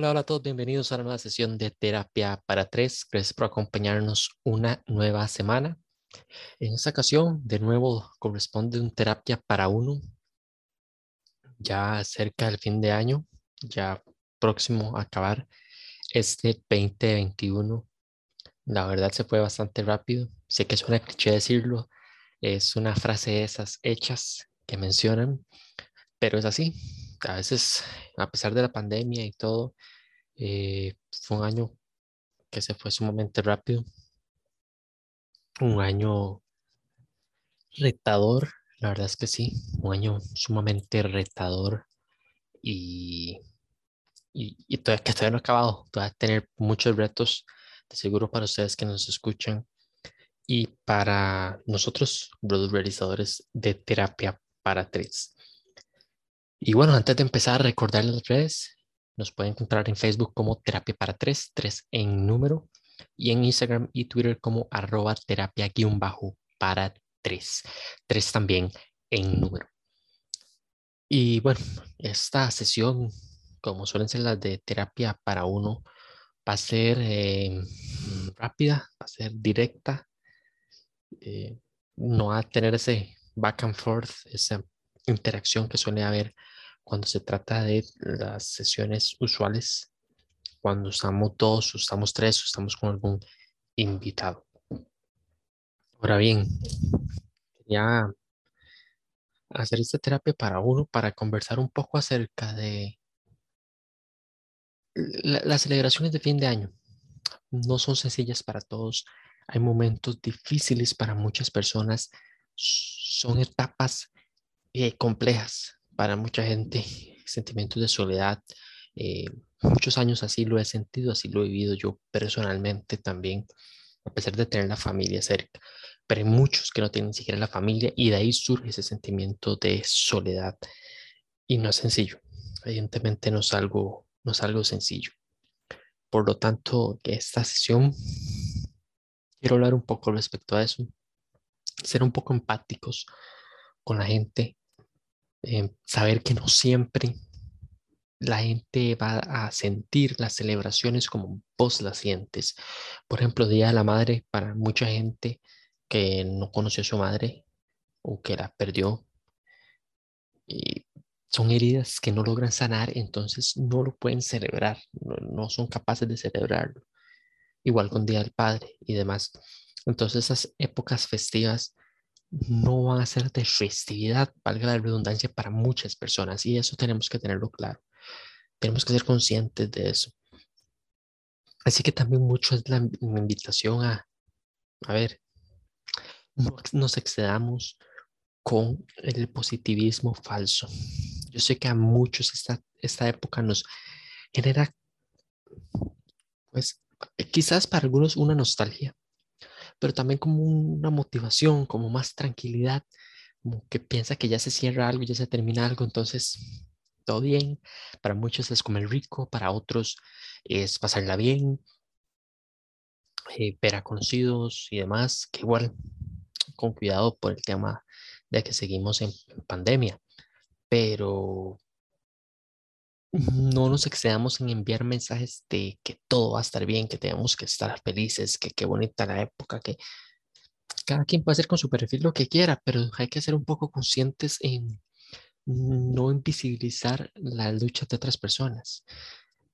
Hola, hola a todos, bienvenidos a una nueva sesión de terapia para tres. Gracias por acompañarnos una nueva semana. En esta ocasión, de nuevo, corresponde un terapia para uno, ya cerca del fin de año, ya próximo a acabar este 2021. La verdad se fue bastante rápido. Sé que suena cliché decirlo, es una frase de esas hechas que mencionan, pero es así a veces, a pesar de la pandemia y todo, eh, fue un año que se fue sumamente rápido. Un año retador, la verdad es que sí, un año sumamente retador y, y, todavía que todavía no ha acabado, todavía tener muchos retos, de seguro para ustedes que nos escuchan y para nosotros, los realizadores de terapia para tres. Y bueno, antes de empezar, a recordar las redes. Nos pueden encontrar en Facebook como Terapia para Tres, tres en número, y en Instagram y Twitter como arroba terapia guion bajo para tres, tres también en número. Y bueno, esta sesión, como suelen ser las de terapia para uno, va a ser eh, rápida, va a ser directa, eh, no va a tener ese back and forth, esa interacción que suele haber cuando se trata de las sesiones usuales, cuando estamos dos, o estamos tres, o estamos con algún invitado. Ahora bien, quería hacer esta terapia para uno, para conversar un poco acerca de las celebraciones de fin de año. No son sencillas para todos. Hay momentos difíciles para muchas personas. Son etapas eh, complejas para mucha gente, sentimientos de soledad. Eh, muchos años así lo he sentido, así lo he vivido yo personalmente también, a pesar de tener la familia cerca. Pero hay muchos que no tienen ni siquiera la familia y de ahí surge ese sentimiento de soledad. Y no es sencillo, evidentemente no es algo, no es algo sencillo. Por lo tanto, esta sesión quiero hablar un poco respecto a eso, ser un poco empáticos con la gente eh, saber que no siempre la gente va a sentir las celebraciones como vos las sientes. Por ejemplo, Día de la Madre, para mucha gente que no conoció a su madre o que la perdió, y son heridas que no logran sanar, entonces no lo pueden celebrar, no, no son capaces de celebrarlo. Igual con Día del Padre y demás. Entonces esas épocas festivas no van a ser de festividad, valga la redundancia, para muchas personas y eso tenemos que tenerlo claro. Tenemos que ser conscientes de eso. Así que también mucho es la invitación a, a ver, no nos excedamos con el positivismo falso. Yo sé que a muchos esta, esta época nos genera, pues, quizás para algunos una nostalgia, pero también como una motivación, como más tranquilidad, como que piensa que ya se cierra algo, ya se termina algo, entonces todo bien. Para muchos es comer rico, para otros es pasarla bien, eh, ver a conocidos y demás, que igual con cuidado por el tema de que seguimos en pandemia, pero no nos excedamos en enviar mensajes de que todo va a estar bien, que tenemos que estar felices, que qué bonita la época, que cada quien puede hacer con su perfil lo que quiera, pero hay que ser un poco conscientes en no invisibilizar la lucha de otras personas,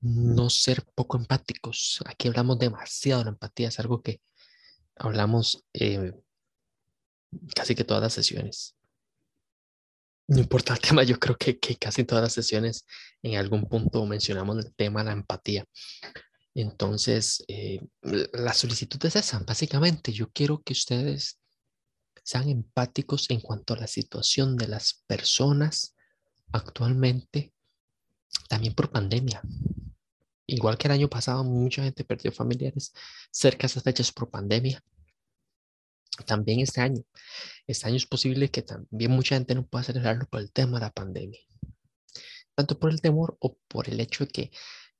no ser poco empáticos. Aquí hablamos demasiado de empatía, es algo que hablamos eh, casi que todas las sesiones. No importa el tema, yo creo que, que casi en todas las sesiones en algún punto mencionamos el tema la empatía. Entonces, eh, la solicitud es esa, básicamente. Yo quiero que ustedes sean empáticos en cuanto a la situación de las personas actualmente, también por pandemia. Igual que el año pasado, mucha gente perdió familiares cerca de esas fechas por pandemia también este año. Este año es posible que también mucha gente no pueda celebrarlo por el tema de la pandemia. Tanto por el temor o por el hecho de que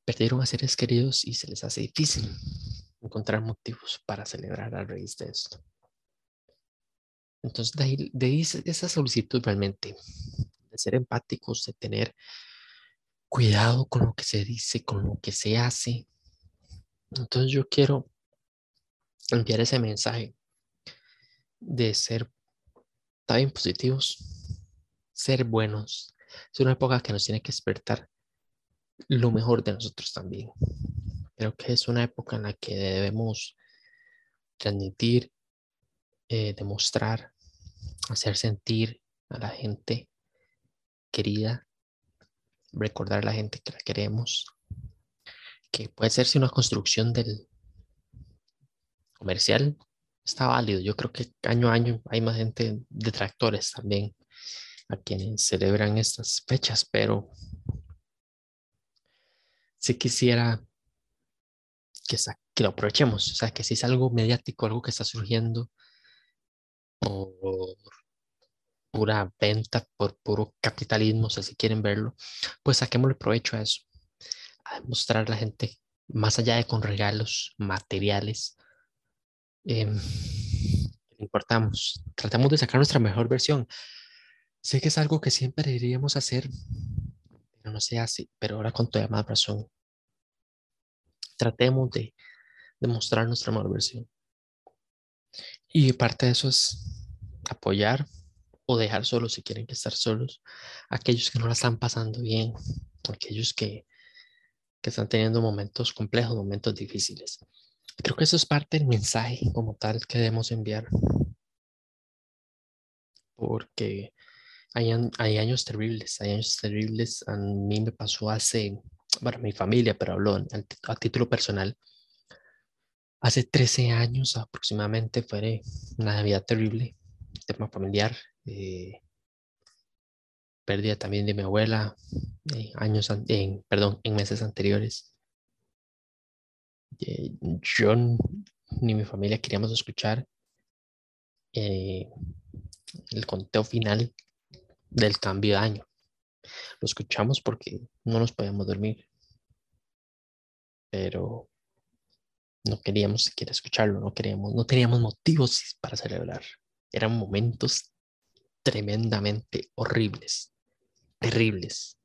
perdieron a seres queridos y se les hace difícil encontrar motivos para celebrar a raíz de esto. Entonces, de ahí, de esa solicitud realmente de ser empáticos, de tener cuidado con lo que se dice, con lo que se hace. Entonces yo quiero enviar ese mensaje de ser también positivos, ser buenos. Es una época que nos tiene que despertar lo mejor de nosotros también. Creo que es una época en la que debemos transmitir, eh, demostrar, hacer sentir a la gente querida, recordar a la gente que la queremos, que puede ser una construcción del comercial está válido. Yo creo que año a año hay más gente detractores también a quienes celebran estas fechas, pero sí quisiera que, que lo aprovechemos, o sea, que si es algo mediático, algo que está surgiendo por pura venta, por puro capitalismo, o sea, si quieren verlo, pues saquémosle provecho a eso, a demostrar a la gente, más allá de con regalos materiales, eh, importamos, tratamos de sacar nuestra mejor versión. Sé que es algo que siempre deberíamos hacer, pero no sea así, pero ahora con toda más razón. Tratemos de demostrar nuestra mejor versión. Y parte de eso es apoyar o dejar solos si quieren que estar solos, aquellos que no la están pasando bien, aquellos que, que están teniendo momentos complejos, momentos difíciles. Creo que eso es parte del mensaje como tal que debemos enviar. Porque hay, hay años terribles, hay años terribles. A mí me pasó hace, bueno, mi familia, pero hablo a, título personal. Hace 13 años aproximadamente fue una Navidad terrible, tema familiar, eh, pérdida también de mi abuela, eh, años, en, perdón, en meses anteriores. Eh, yo ni mi familia queríamos escuchar eh, el conteo final del cambio de año. Lo escuchamos porque no nos podíamos dormir, pero no queríamos siquiera escucharlo, no queríamos, no teníamos motivos para celebrar. Eran momentos tremendamente horribles, terribles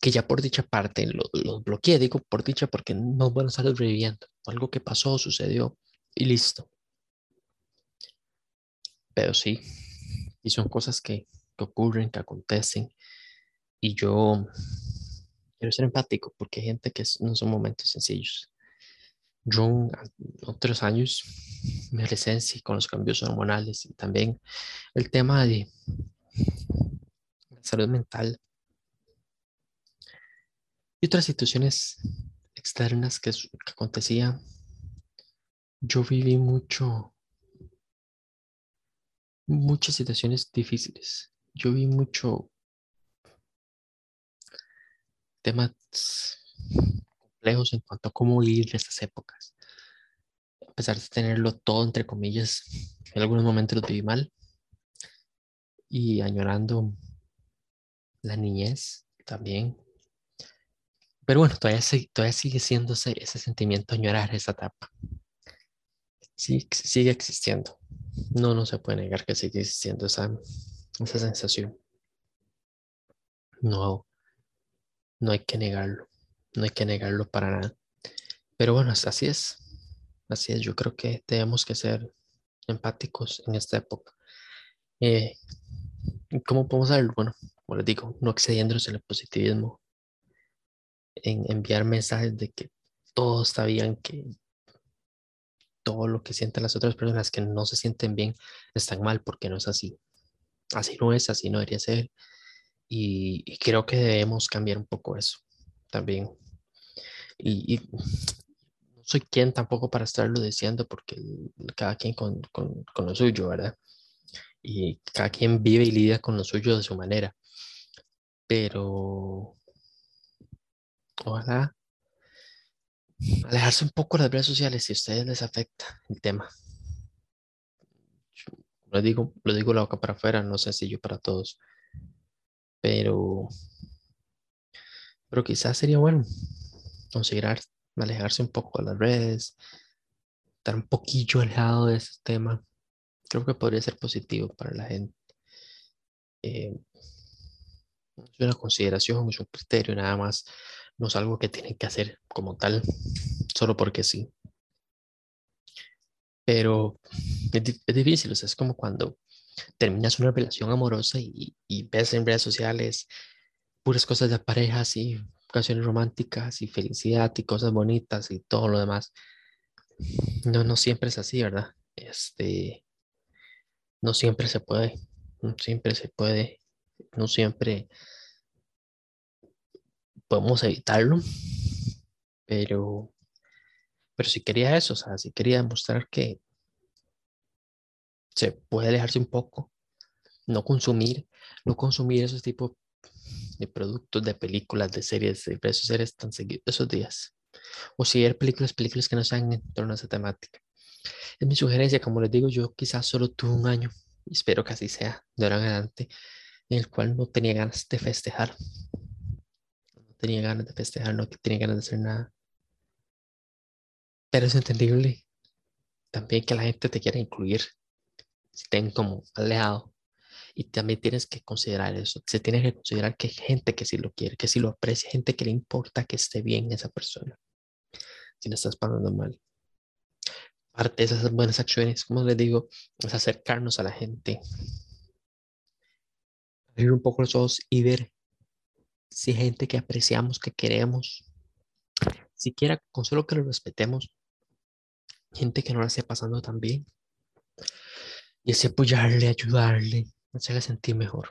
que ya por dicha parte los lo bloqueé, digo por dicha porque no van a estar reviviendo, algo que pasó, sucedió y listo. Pero sí, y son cosas que, que ocurren, que acontecen, y yo quiero ser empático porque hay gente que no son momentos sencillos. Yo otros años, mi adolescencia con los cambios hormonales y también el tema de salud mental y otras situaciones externas que, que. Yo viví mucho, muchas situaciones difíciles. Yo vi mucho temas complejos en cuanto a cómo vivir estas épocas. A pesar de tenerlo todo, entre comillas, en algunos momentos lo viví mal. Y añorando la niñez también, pero bueno, todavía, todavía sigue siendo ese, sentimiento añorar esa etapa. Sí, sigue existiendo. No, no se puede negar que sigue existiendo esa, esa sensación. No, no hay que negarlo. No hay que negarlo para nada. Pero bueno, así es. Así es. Yo creo que debemos que ser empáticos en esta época. Eh, ¿Cómo podemos hacerlo? Bueno, como les digo, no excediéndonos en el positivismo, en enviar mensajes de que todo está bien, que todo lo que sienten las otras personas que no se sienten bien están mal, porque no es así. Así no es, así no debería ser. Y, creo que debemos cambiar un poco eso también. Y, no soy quien tampoco para estarlo diciendo, porque cada quien con, con, con lo suyo, ¿verdad? Y cada quien vive y lidia con lo suyo de su manera. Pero ojalá alejarse un poco de las redes sociales si a ustedes les afecta el tema. lo digo, lo digo la boca para afuera, no es sencillo para todos. Pero, pero quizás sería bueno considerar alejarse un poco de las redes, estar un poquillo alejado de ese tema. Creo que podría ser positivo para la gente. Eh, es una consideración, es un criterio nada más, no es algo que tienen que hacer como tal, solo porque sí. Pero es, es difícil, o sea, es como cuando terminas una relación amorosa y, y ves en redes sociales puras cosas de parejas y ocasiones románticas y felicidad y cosas bonitas y todo lo demás. No, no siempre es así, ¿verdad? Este, no siempre se puede, no siempre se puede, no siempre podemos evitarlo, pero, pero si quería eso, o sea, si quería demostrar que se puede alejarse un poco, no consumir, no consumir esos tipos de productos, de películas, de series, de esos series tan seguidos esos días. O si ver películas, películas que no sean en torno a esa temática. Es mi sugerencia, como les digo, yo quizás solo tuve un año, espero que así sea de ahora en adelante, en el cual no tenía ganas de festejar. Tenía ganas de festejar, no tenía ganas de hacer nada. Pero es entendible también que la gente te quiera incluir, ten como aliado. Y también tienes que considerar eso. Se tiene que considerar que hay gente que sí lo quiere, que sí lo aprecia, gente que le importa que esté bien esa persona. Si no estás pasando mal. Parte de esas buenas acciones, como les digo, es acercarnos a la gente. Abrir un poco los ojos y ver si gente que apreciamos, que queremos. Siquiera con solo que lo respetemos. Gente que no la esté pasando tan bien. Y así apoyarle, ayudarle, hacerle sentir mejor.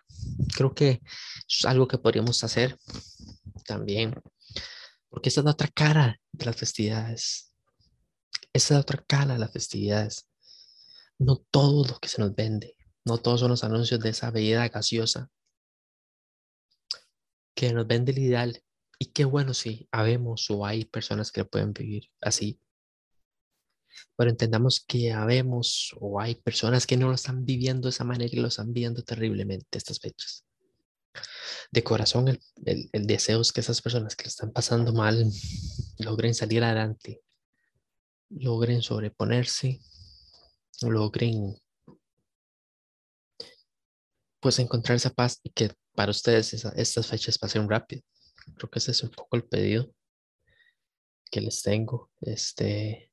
Creo que es algo que podríamos hacer también, porque esta es la otra cara de las festividades. Esta es la otra cara de las festividades. No todo lo que se nos vende, no todos son los anuncios de esa bebida gaseosa que nos vende el ideal. Y qué bueno si habemos o hay personas que pueden vivir así, pero entendamos que habemos o hay personas que no lo están viviendo de esa manera y lo están viviendo terriblemente estas fechas. De corazón, el, el, deseo es que esas personas que lo están pasando mal logren salir adelante, logren sobreponerse, logren pues encontrar esa paz y que para ustedes esa, estas fechas pasen rápido. Creo que ese es un poco el pedido que les tengo. Este,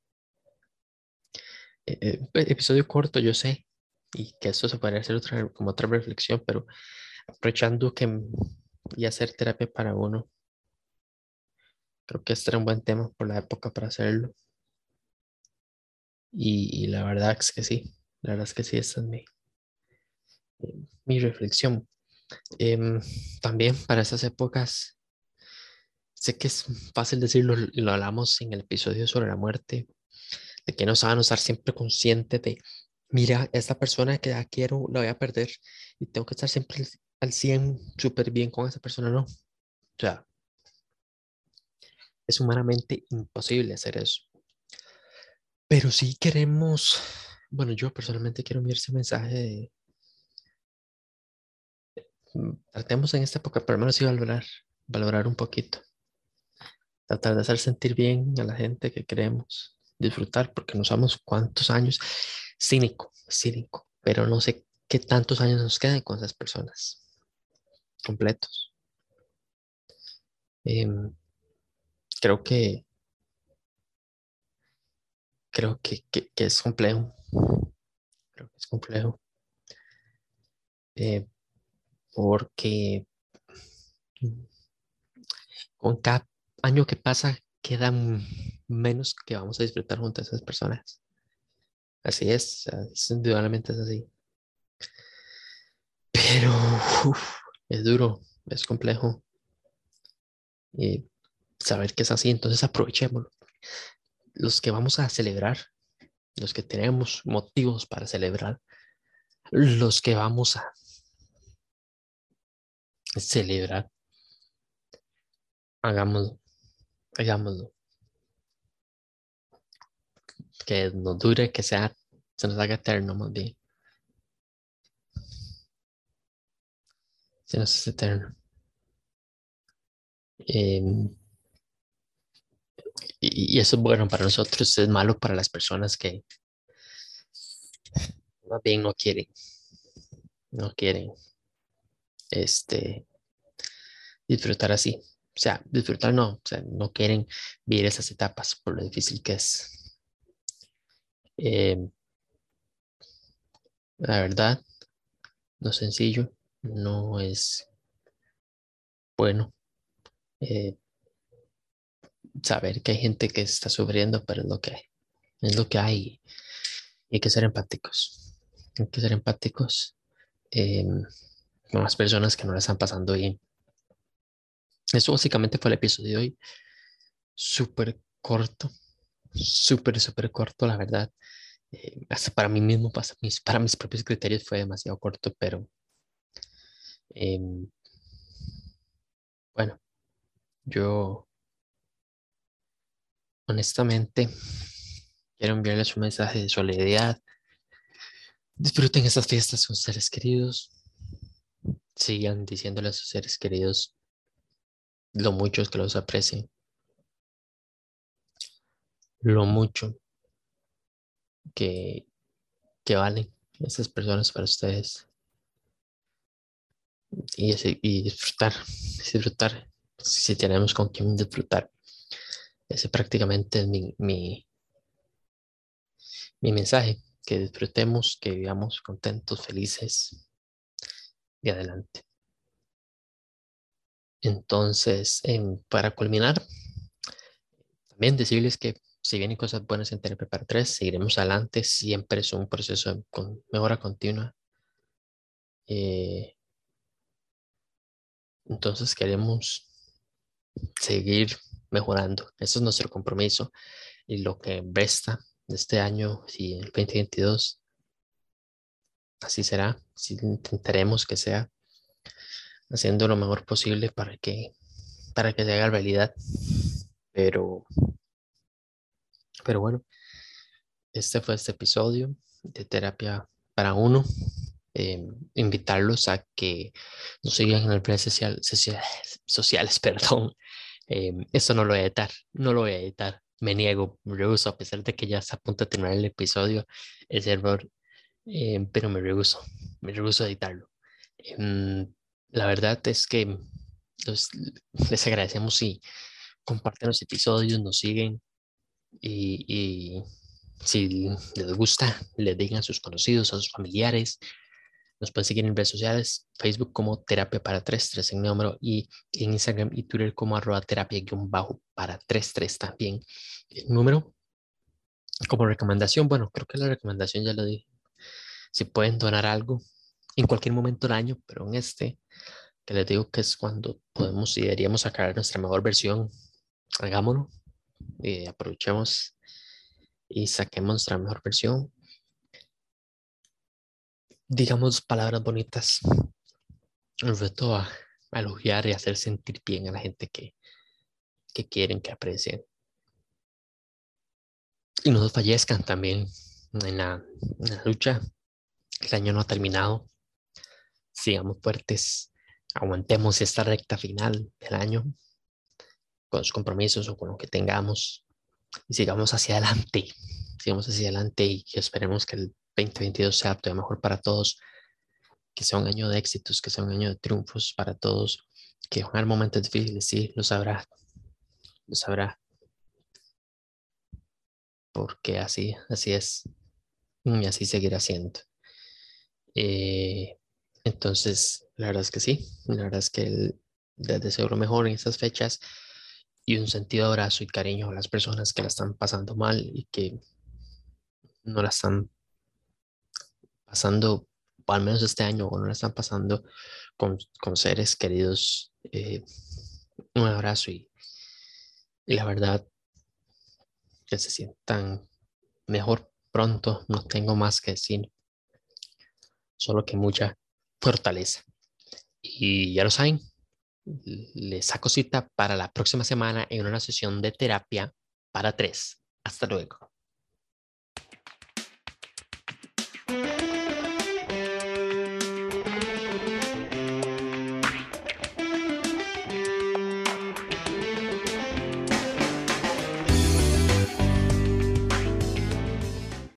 eh, episodio corto, yo sé, y que esto se podría hacer otra, como otra reflexión, pero aprovechando que y hacer terapia para uno, creo que este era un buen tema por la época para hacerlo. Y, y la verdad es que sí, la verdad es que sí, esta es mi, mi reflexión. Eh, también para esas épocas, sé que es fácil decirlo, lo hablamos en el episodio sobre la muerte, de que no saben estar siempre consciente de, mira, esta persona que ya quiero la voy a perder y tengo que estar siempre al 100 súper bien con esa persona, no. O sea, es humanamente imposible hacer eso. Pero sí queremos, bueno, yo personalmente quiero enviar ese mensaje de, tratemos en esta época, por lo menos sí valorar, valorar un poquito. Tratar de hacer sentir bien a la gente que queremos disfrutar porque no sabemos cuántos años, cínico, cínico, pero no sé qué tantos años nos quedan con esas personas completos. Eh, creo que creo que, que, que, es complejo. Creo que es complejo. Eh, porque con cada año que pasa quedan menos que vamos a disfrutar junto a esas personas. Así es, indudablemente es así. Pero es duro, es complejo. Y saber que es así, entonces aprovechémoslo. Los que vamos a celebrar, los que tenemos motivos para celebrar, los que vamos a celebrar, hagámoslo, hagámoslo que no dure, que sea, se nos haga eterno más bien. Se nos hace eterno. Eh, y, y, eso es bueno para nosotros, es malo para las personas que más bien no quieren, no quieren este, disfrutar así. O sea, disfrutar no, o sea, no quieren vivir esas etapas por lo difícil que es. Eh, la verdad, no es sencillo, no es bueno eh, saber que hay gente que está sufriendo, pero es lo que hay. Es lo que hay. Y hay que ser empáticos. Hay que ser empáticos eh, con las personas que no la están pasando bien. Eso básicamente fue el episodio de hoy. Súper corto. Súper, súper corto, la verdad. Eh, hasta para mí mismo, para mis, propios criterios fue demasiado corto, pero em, bueno, yo honestamente quiero enviarles un mensaje de soledad. Disfruten esas fiestas con seres queridos. Sigan diciéndole a sus seres queridos lo mucho que los aprecien. Lo mucho que, que valen esas personas para ustedes. Y, y disfrutar, disfrutar, si tenemos con quién disfrutar. Ese prácticamente es mi, mi, mi mensaje, que disfrutemos, que vivamos contentos, felices y adelante. Entonces, em, para culminar, también decirles que si vienen cosas buenas en Terapia para 3, seguiremos adelante. Siempre es un proceso con mejora continua. Eh, entonces queremos seguir mejorando. Eso es nuestro compromiso. Y lo que resta de este año, si el 2022, así será. Si intentaremos que sea haciendo lo mejor posible para que, para que se haga realidad. Pero pero bueno, este fue este episodio de terapia para uno. Em, invitarlos a que nos sigan en las redes social, sociales, perdón. Eh, eso no lo voy a editar, no lo voy a editar. Me niego, rehuso, a pesar de que ya está a punto de terminar el episodio, ese error, em, pero me rehuso, me rehuso a editarlo. la verdad es que les agradecemos si comparten los episodios, nos siguen, y, si les gusta, le digan a sus conocidos, a sus familiares. Nos pueden seguir en redes sociales, Facebook como Terapia para 33 en número y en Instagram y Twitter como arroba terapia bajo para 33 también. El número como recomendación, bueno, creo que la recomendación ya lo dije. Si pueden donar algo en cualquier momento del año, pero en este, que les digo que es cuando podemos y deberíamos sacar nuestra mejor versión, hagámoslo y aprovechemos y saquemos nuestra mejor versión. Digamos palabras bonitas. El reto a, elogiar y hacer sentir bien a la gente que, que quieren, que aprecien. Y no fallezcan también en la, en la lucha. El año no ha terminado. Sigamos fuertes. Aguantemos esta recta final del año con los compromisos o con lo que tengamos y sigamos hacia adelante, sigamos hacia adelante y esperemos que el 2022 sea todavía mejor para todos, que sea un año de éxitos, que sea un año de triunfos para todos, que van a haber momentos difíciles, sí, lo sabrá, lo sabrá, porque así, así es y así seguirá siendo. Eh, entonces, la verdad es que sí, la verdad es que les deseo lo mejor en estas fechas y un sentido de abrazo y cariño a las personas que la están pasando mal y que no la están pasando, o al menos este año, o no la están pasando con, con seres queridos. Eh, un abrazo y, y la verdad que se sientan mejor pronto. No tengo más que decir, solo que mucha fortaleza. Y ya lo saben, les saco cita para la próxima semana en una sesión de terapia para tres. Hasta luego.